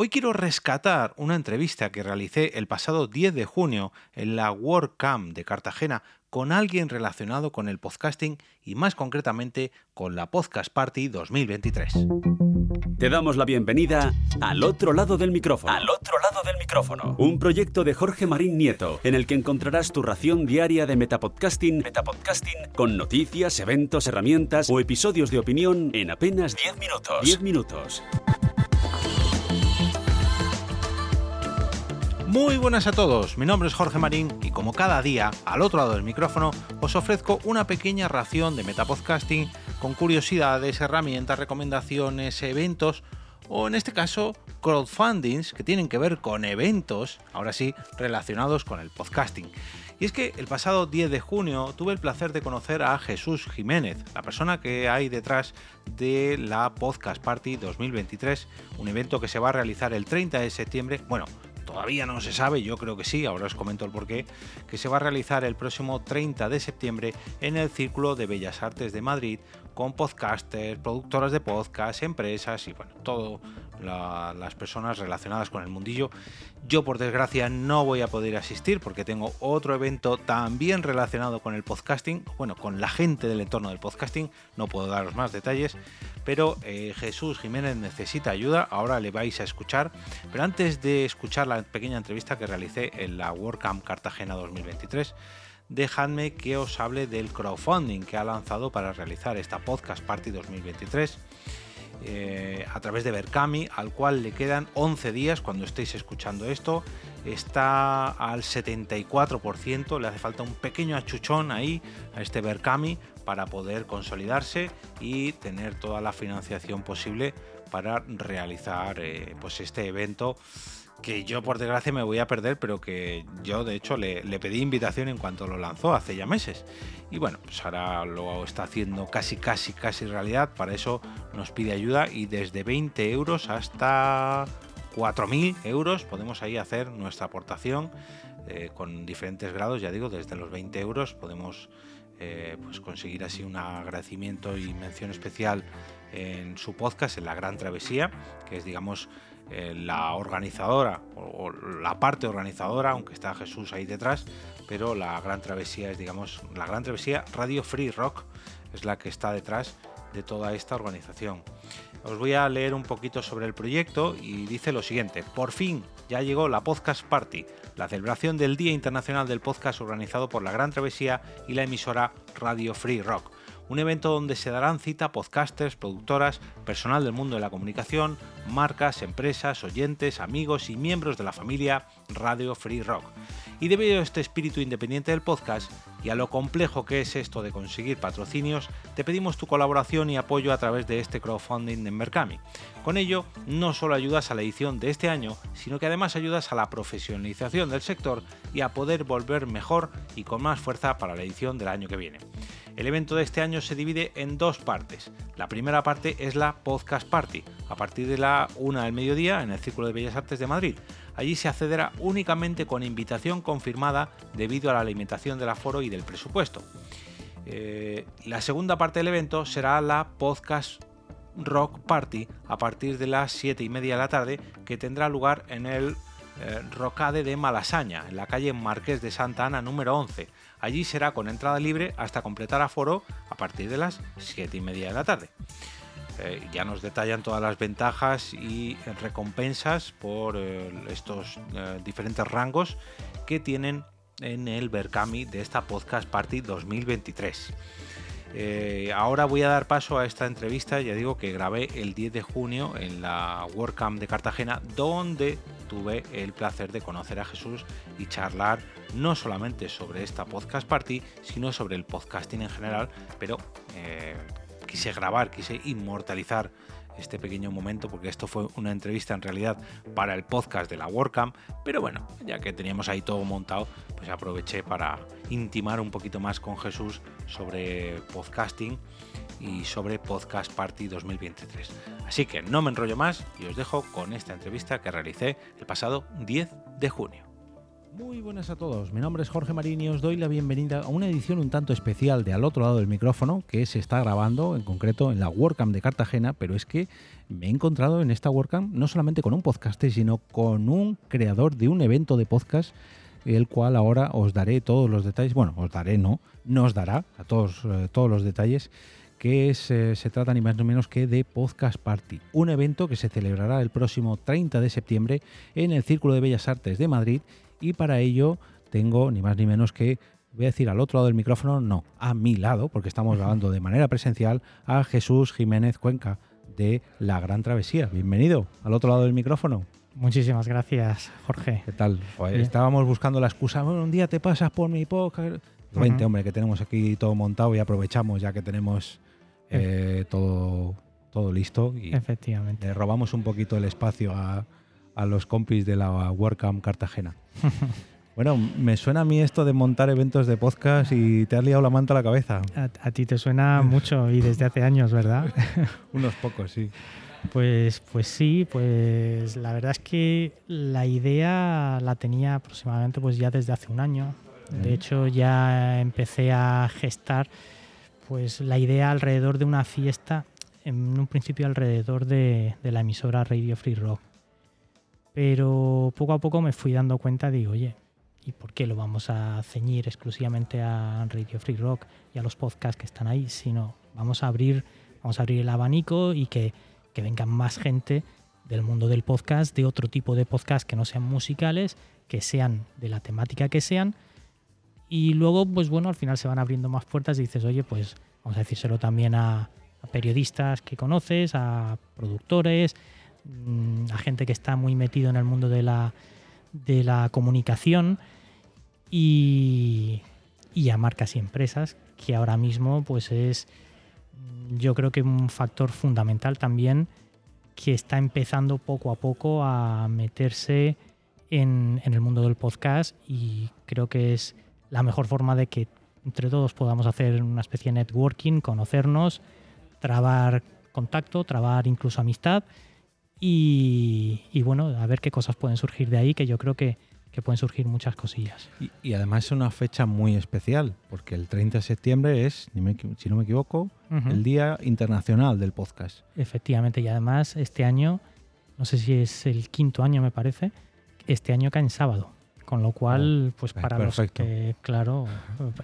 Hoy quiero rescatar una entrevista que realicé el pasado 10 de junio en la WordCamp de Cartagena con alguien relacionado con el podcasting y más concretamente con la Podcast Party 2023. Te damos la bienvenida al otro lado del micrófono. Al otro lado del micrófono. Un proyecto de Jorge Marín Nieto en el que encontrarás tu ración diaria de metapodcasting, metapodcasting con noticias, eventos, herramientas o episodios de opinión en apenas 10 minutos. 10 minutos. Muy buenas a todos, mi nombre es Jorge Marín y como cada día, al otro lado del micrófono, os ofrezco una pequeña ración de metapodcasting con curiosidades, herramientas, recomendaciones, eventos o en este caso crowdfundings que tienen que ver con eventos, ahora sí, relacionados con el podcasting. Y es que el pasado 10 de junio tuve el placer de conocer a Jesús Jiménez, la persona que hay detrás de la Podcast Party 2023, un evento que se va a realizar el 30 de septiembre, bueno, todavía no se sabe, yo creo que sí, ahora os comento el porqué, que se va a realizar el próximo 30 de septiembre en el Círculo de Bellas Artes de Madrid con podcasters, productoras de podcast, empresas y bueno, todo las personas relacionadas con el mundillo. Yo por desgracia no voy a poder asistir porque tengo otro evento también relacionado con el podcasting, bueno, con la gente del entorno del podcasting, no puedo daros más detalles, pero eh, Jesús Jiménez necesita ayuda, ahora le vais a escuchar, pero antes de escuchar la pequeña entrevista que realicé en la WordCamp Cartagena 2023, dejadme que os hable del crowdfunding que ha lanzado para realizar esta Podcast Party 2023 eh, a través de Berkami, al cual le quedan 11 días cuando estéis escuchando esto. Está al 74%, le hace falta un pequeño achuchón ahí a este Berkami para poder consolidarse y tener toda la financiación posible para realizar eh, pues este evento que yo por desgracia me voy a perder, pero que yo de hecho le, pedí invitación en cuanto lo lanzó hace ya meses. Y bueno, pues ahora lo está haciendo casi, casi, casi realidad. Para eso nos pide ayuda y desde 20 euros hasta 4.000 euros podemos ahí hacer nuestra aportación eh, con diferentes grados. Ya digo, desde los 20 euros podemos eh, pues conseguir así un agradecimiento y mención especial en su podcast, en La Gran Travesía, que es digamos eh, la organizadora o, la parte organizadora, aunque está Jesús ahí detrás, pero la gran travesía es, digamos, la gran travesía Radio Free Rock es la que está detrás de toda esta organización. Os voy a leer un poquito sobre el proyecto y dice lo siguiente, por fin ya llegó la Podcast Party, la celebración del Día Internacional del Podcast organizado por la Gran Travesía y la emisora Radio Free Rock un evento donde se darán cita podcasters, productoras, personal del mundo de la comunicación, marcas, empresas, oyentes, amigos y miembros de la familia Radio Free Rock. Y debido a este espíritu independiente del podcast y a lo complejo que es esto de conseguir patrocinios, te pedimos tu colaboración y apoyo a través de este crowdfunding en Mercami. Con ello, no solo ayudas a la edición de este año, sino que además ayudas a la profesionalización del sector y a poder volver mejor y con más fuerza para la edición del año que viene. El evento de este año se divide en dos partes. La primera parte es la Podcast Party, a partir de la una del mediodía en el Círculo de Bellas Artes de Madrid. Allí se accederá únicamente con invitación confirmada debido a la alimentación del aforo y del presupuesto. Eh, la segunda parte del evento será la Podcast Rock Party a partir de las 7 y media de la tarde que tendrá lugar en el eh, Rocade de Malasaña, en la calle Marqués de Santa Ana número 11. Allí será con entrada libre hasta completar aforo a partir de las 7 y media de la tarde. Eh, ya nos detallan todas las ventajas y recompensas por eh, estos eh, diferentes rangos que tienen en el Berkami de esta Podcast Party 2023. ahora voy a dar paso a esta entrevista, ya digo que grabé el 10 de junio en la WordCamp de Cartagena, donde tuve el placer de conocer a Jesús y charlar no solamente sobre esta podcast party, sino sobre el podcasting en general, pero quise grabar, quise inmortalizar este pequeño momento porque esto fue una entrevista en realidad para el podcast de la WordCamp, pero bueno, ya que teníamos ahí todo montado, pues aproveché para intimar un poquito más con Jesús sobre podcasting y sobre Podcast Party 2023. Así que no me enrollo más y os dejo con esta entrevista que realicé el pasado 10 de junio. Muy buenas a todos, mi nombre es Jorge Marín y os doy la bienvenida a una edición un tanto especial de Al otro lado del micrófono que se está grabando en concreto en la WordCamp de Cartagena, pero es que me he encontrado en esta WordCamp no solamente con un podcaster, sino con un creador de un evento de podcast, el cual ahora os daré todos los detalles, bueno, os daré, no, nos dará a todos, eh, todos los detalles que es, eh, se trata ni más ni menos que de Podcast Party, un evento que se celebrará el próximo 30 de septiembre en el Círculo de Bellas Artes de Madrid y para ello tengo ni más ni menos que, voy a decir al otro lado del micrófono, no, a mi lado, porque estamos grabando de manera presencial a Jesús Jiménez Cuenca de La Gran Travesía. Bienvenido al otro lado del micrófono. Muchísimas gracias, Jorge. ¿Qué tal? estábamos buscando la excusa, bueno, un día te pasas por mi podcast. Vente, hombre, que tenemos aquí todo montado y aprovechamos ya que tenemos eh, todo, todo listo. Y Efectivamente. Le robamos un poquito el espacio a, a los compis de la WordCamp Cartagena. Bueno, me suena a mí esto de montar eventos de podcast y te has liado la manta a la cabeza. A, ti te suena mucho y desde hace años, ¿verdad? Unos pocos, sí. Pues, pues sí, pues la verdad es que la idea la tenía aproximadamente pues ya desde hace un año. De hecho, ya empecé a gestar pues la idea alrededor de una fiesta, en un principio alrededor de, de la emisora Radio Free Rock. Pero poco a poco me fui dando cuenta, digo, oye, ¿y por qué lo vamos a ceñir exclusivamente a Radio Free Rock y a los podcasts que están ahí? Sino vamos a abrir, vamos a abrir el abanico y que, que vengan más gente del mundo del podcast, de otro tipo de podcast que no sean musicales, que sean de la temática que sean. Y luego, pues bueno, al final se van abriendo más puertas y dices, oye, pues vamos a decírselo también a, a periodistas que conoces, a productores, Mm, a gente que está muy metido en el mundo de la, de la comunicación y, y, a marcas y empresas, que ahora mismo pues es mm, yo creo que un factor fundamental también que está empezando poco a poco a meterse en, en el mundo del podcast y creo que es la mejor forma de que entre todos podamos hacer una especie de networking, conocernos, trabar contacto, trabar incluso amistad y, bueno, a ver qué cosas pueden surgir de ahí, que yo creo que, pueden surgir muchas cosillas. Y, además es una fecha muy especial, porque el 30 de septiembre es, si no me equivoco, el Día Internacional del Podcast. Efectivamente, y además este año, no sé si es el quinto año me parece, este año cae en sábado. Con lo cual, oh, pues para los que, claro,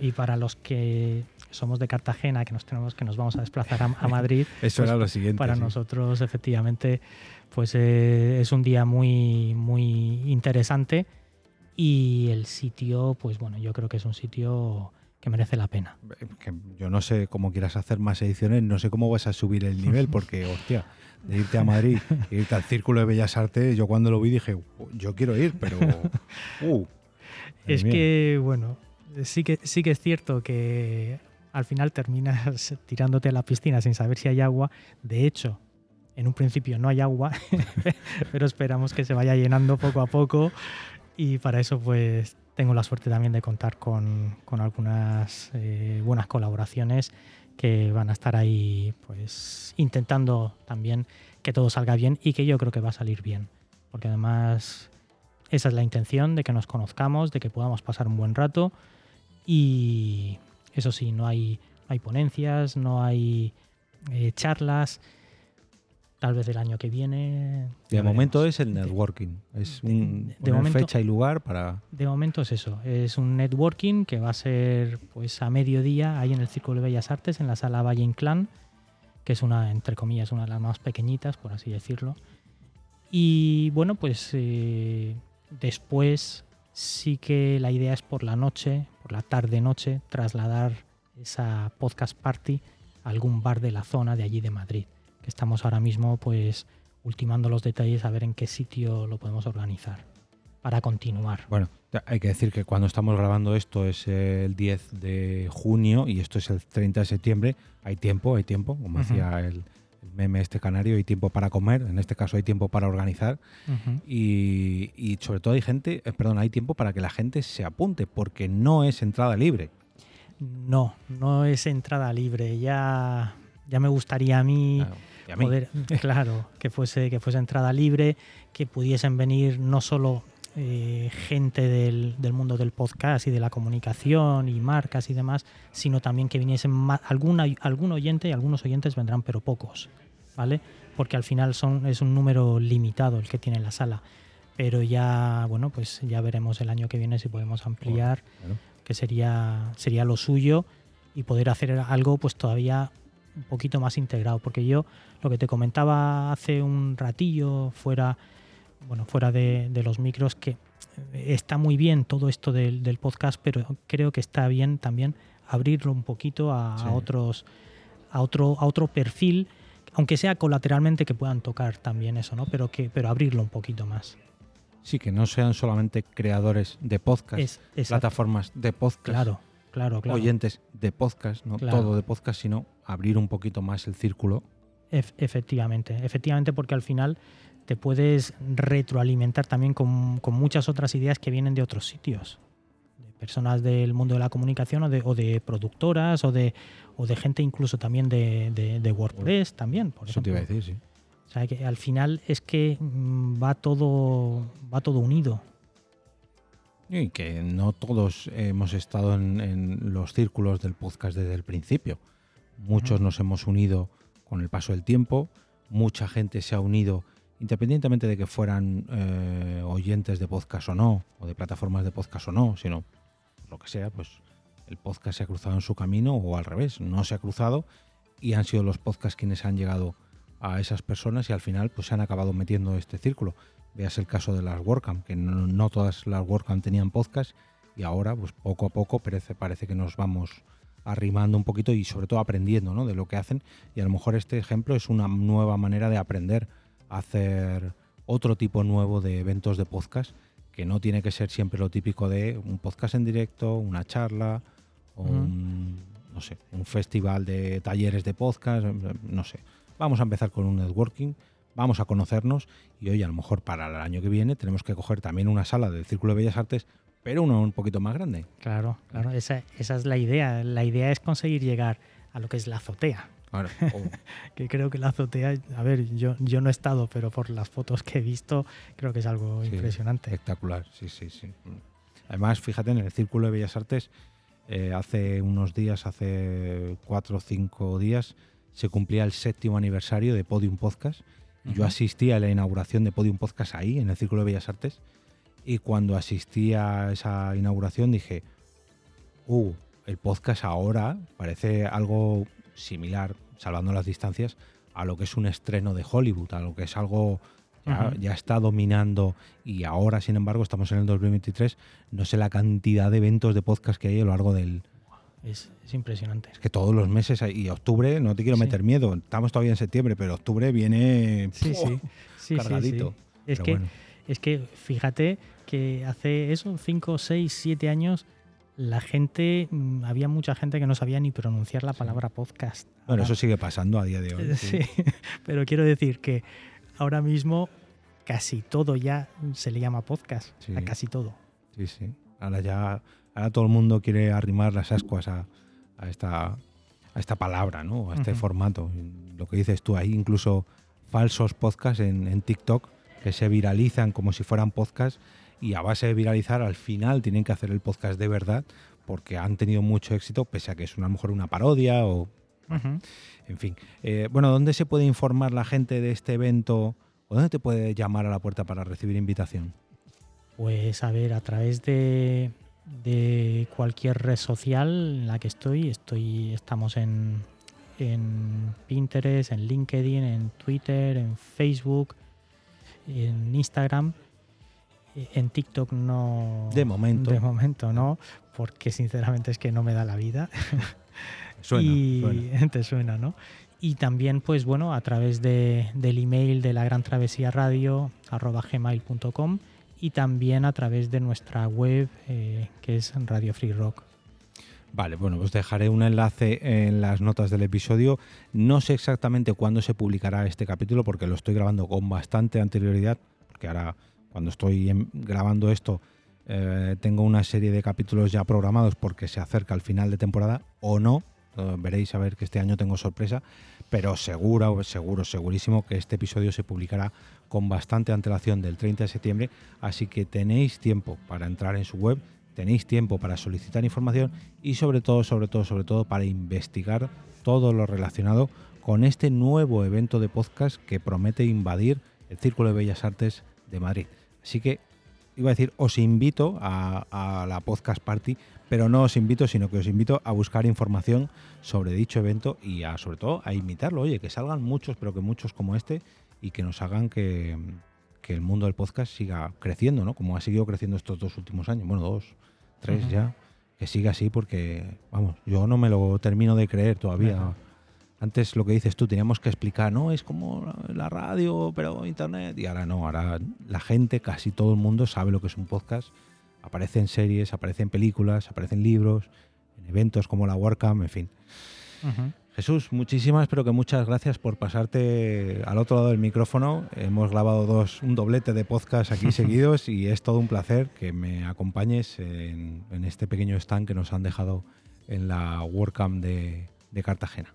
y para los que somos de Cartagena, que nos tenemos que nos vamos a desplazar a, Madrid. Eso era pues lo siguiente. Para nosotros, efectivamente, pues eh, es un día muy, muy interesante y el sitio, pues bueno, yo creo que es un sitio que merece la pena. yo no sé cómo quieras hacer más ediciones, no sé cómo vas a subir el nivel, porque, hostia, de irte a Madrid, irte al Círculo de Bellas Artes, yo cuando lo vi dije, yo quiero ir, pero... Uh, es que, bueno, sí que, sí que es cierto que al final terminas tirándote a la piscina sin saber si hay agua. De hecho, en un principio no hay agua, pero esperamos que se vaya llenando poco a poco. Y para eso pues tengo la suerte también de contar con, algunas eh, buenas colaboraciones que van a estar ahí pues intentando también que todo salga bien y que yo creo que va a salir bien. Porque además esa es la intención de que nos conozcamos de que podamos pasar un buen rato. Y eso sí no hay hay ponencias no hay eh, charlas tal vez el año que viene. De momento es el networking, es un, de, fecha y lugar para... De momento es eso, es un networking que va a ser pues a mediodía ahí en el Círculo de Bellas Artes, en la sala Valle Inclán, que es una, entre comillas, una de las más pequeñitas, por así decirlo. Y bueno, pues eh, después sí que la idea es por la noche, por la tarde-noche, trasladar esa podcast party a algún bar de la zona de allí de Madrid que estamos ahora mismo pues ultimando los detalles a ver en qué sitio lo podemos organizar para continuar. Bueno, hay que decir que cuando estamos grabando esto es el 10 de junio y esto es el 30 de septiembre. Hay tiempo, hay tiempo, como decía el, meme este canario, hay tiempo para comer, en este caso hay tiempo para organizar y, y, sobre todo hay gente, eh, perdón, hay tiempo para que la gente se apunte porque no es entrada libre. No, no es entrada libre. Ya, ya me gustaría a mí claro, que fuese, que fuese entrada libre, que pudiesen venir no solo eh, gente del, del, mundo del podcast y de la comunicación y marcas y demás, sino también que viniesen más, alguna, algún oyente y algunos oyentes vendrán, pero pocos, ¿vale? Porque al final son, es un número limitado el que tiene la sala. Pero ya, bueno, pues ya veremos el año que viene si podemos ampliar, que sería, sería lo suyo, y poder hacer algo pues todavía un poquito más integrado. Porque yo, lo que te comentaba hace un ratillo fuera bueno, fuera de, los micros, que está muy bien todo esto del, podcast, pero creo que está bien también abrirlo un poquito a, otros, a otro, a otro perfil, aunque sea colateralmente que puedan tocar también eso, ¿no? Pero que, pero abrirlo un poquito más. Sí, que no sean solamente creadores de podcast, plataformas de podcast. Claro, claro, claro. Oyentes de podcast, no todo de podcast, sino abrir un poquito más el círculo. efectivamente, efectivamente, porque al final te puedes retroalimentar también con, muchas otras ideas que vienen de otros sitios. De personas del mundo de la comunicación o de, o de productoras o de, o de gente incluso también de, WordPress también, por Eso te iba a decir, sí. O sea, que al final es que mm, va todo, va todo unido. Y que no todos hemos estado en, los círculos del podcast desde el principio. Muchos nos hemos unido con el paso del tiempo, mucha gente se ha unido independientemente de que fueran eh, oyentes de podcast o no, o de plataformas de podcast o no, sino lo que sea, pues el podcast se ha cruzado en su camino o al revés, no se ha cruzado y han sido los podcasts quienes han llegado a esas personas y al final pues se han acabado metiendo este círculo. Veas el caso de las WordCamp, que no, todas las WordCamp tenían podcast y ahora pues poco a poco parece, parece que nos vamos arrimando un poquito y sobre todo aprendiendo ¿no? de lo que hacen y a lo mejor este ejemplo es una nueva manera de aprender hacer otro tipo nuevo de eventos de podcast que no tiene que ser siempre lo típico de un podcast en directo, una charla o un, no sé, un festival de talleres de podcast, no sé. Vamos a empezar con un networking, vamos a conocernos y hoy a lo mejor para el año que viene tenemos que coger también una sala del Círculo de Bellas Artes, pero una un poquito más grande. Claro, claro, esa, esa es la idea. La idea es conseguir llegar a lo que es la azotea. que creo que la azotea, a ver, yo, yo no he estado, pero por las fotos que he visto, creo que es algo impresionante. Espectacular, sí, sí, sí. Además, fíjate, en el Círculo de Bellas Artes, eh, hace unos días, hace cuatro o cinco días, se cumplía el séptimo aniversario de Podium Podcast. Yo asistí a la inauguración de Podium Podcast ahí, en el Círculo de Bellas Artes, y cuando asistí a esa inauguración dije, uh, el podcast ahora parece algo similar, salvando las distancias, a lo que es un estreno de Hollywood, a lo que es algo ya, está dominando. Y ahora, sin embargo, estamos en el 2023, no sé la cantidad de eventos de podcast que hay a lo largo del... Es, impresionante. Es que todos los meses, y octubre, no te quiero meter miedo, estamos todavía en septiembre, pero octubre viene sí, sí. cargadito. Es, que, es que fíjate que hace eso, 5, 6, 7 años la gente, mm, había mucha gente que no sabía ni pronunciar la palabra podcast. Bueno, eso sigue pasando a día de hoy. Sí. pero quiero decir que ahora mismo casi todo ya se le llama podcast, a casi todo. Sí, sí. Ahora ya ahora todo el mundo quiere arrimar las ascuas a, esta, a esta palabra, ¿no? A este formato. Lo que dices tú, hay incluso falsos podcasts en, en TikTok que se viralizan como si fueran podcasts y a base de viralizar al final tienen que hacer el podcast de verdad porque han tenido mucho éxito pese a que es una, a lo mejor una parodia o... En fin. Eh, bueno, ¿dónde se puede informar la gente de este evento o dónde te puede llamar a la puerta para recibir invitación? Pues a ver, a través de, de cualquier red social en la que estoy, estoy estamos en, en Pinterest, en LinkedIn, en Twitter, en Facebook, en Instagram en TikTok no. De momento. De momento no, porque sinceramente es que no me da la vida. suena, y te suena, ¿no? Y también, pues bueno, a través de, del email de la Gran Travesía Radio, arroba gmail.com y también a través de nuestra web, eh, que es Radio Free Rock. Vale, bueno, os dejaré un enlace en las notas del episodio. No sé exactamente cuándo se publicará este capítulo porque lo estoy grabando con bastante anterioridad, porque ahora cuando estoy grabando esto, eh, tengo una serie de capítulos ya programados porque se acerca el final de temporada o no, veréis a ver que este año tengo sorpresa, pero seguro, seguro, segurísimo que este episodio se publicará con bastante antelación del 30 de septiembre, así que tenéis tiempo para entrar en su web, tenéis tiempo para solicitar información y sobre todo, sobre todo, sobre todo para investigar todo lo relacionado con este nuevo evento de podcast que promete invadir el Círculo de Bellas Artes de Madrid. Así que iba a decir, os invito a, la podcast party, pero no os invito, sino que os invito a buscar información sobre dicho evento y a, sobre todo a imitarlo. Oye, que salgan muchos, pero que muchos como este y que nos hagan que, el mundo del podcast siga creciendo, ¿no? Como ha seguido creciendo estos dos últimos años, bueno, dos, tres ya, que siga así porque, vamos, yo no me lo termino de creer todavía. Antes lo que dices tú, teníamos que explicar, no, es como la radio, pero internet. Y ahora no, ahora la gente, casi todo el mundo sabe lo que es un podcast. Aparece en series, aparece en películas, aparece en libros, en eventos como la WordCamp, en fin. Jesús, muchísimas, pero que muchas gracias por pasarte al otro lado del micrófono. Hemos grabado dos, un doblete de podcast aquí seguidos y es todo un placer que me acompañes en, este pequeño stand que nos han dejado en la WordCamp de Cartagena.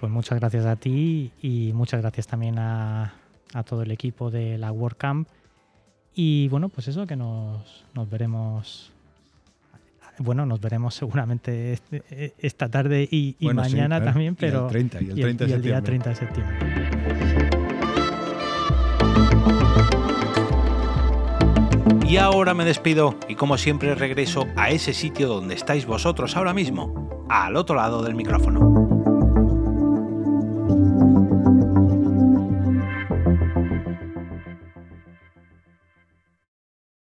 Pues muchas gracias a ti y muchas gracias también a, todo el equipo de la WordCamp. Y bueno, pues eso, que nos, veremos. Bueno, nos veremos seguramente este, esta tarde y, mañana también, pero. el 30, y el, día 30 de septiembre. Y ahora me despido y como siempre regreso a ese sitio donde estáis vosotros ahora mismo, al otro lado del micrófono.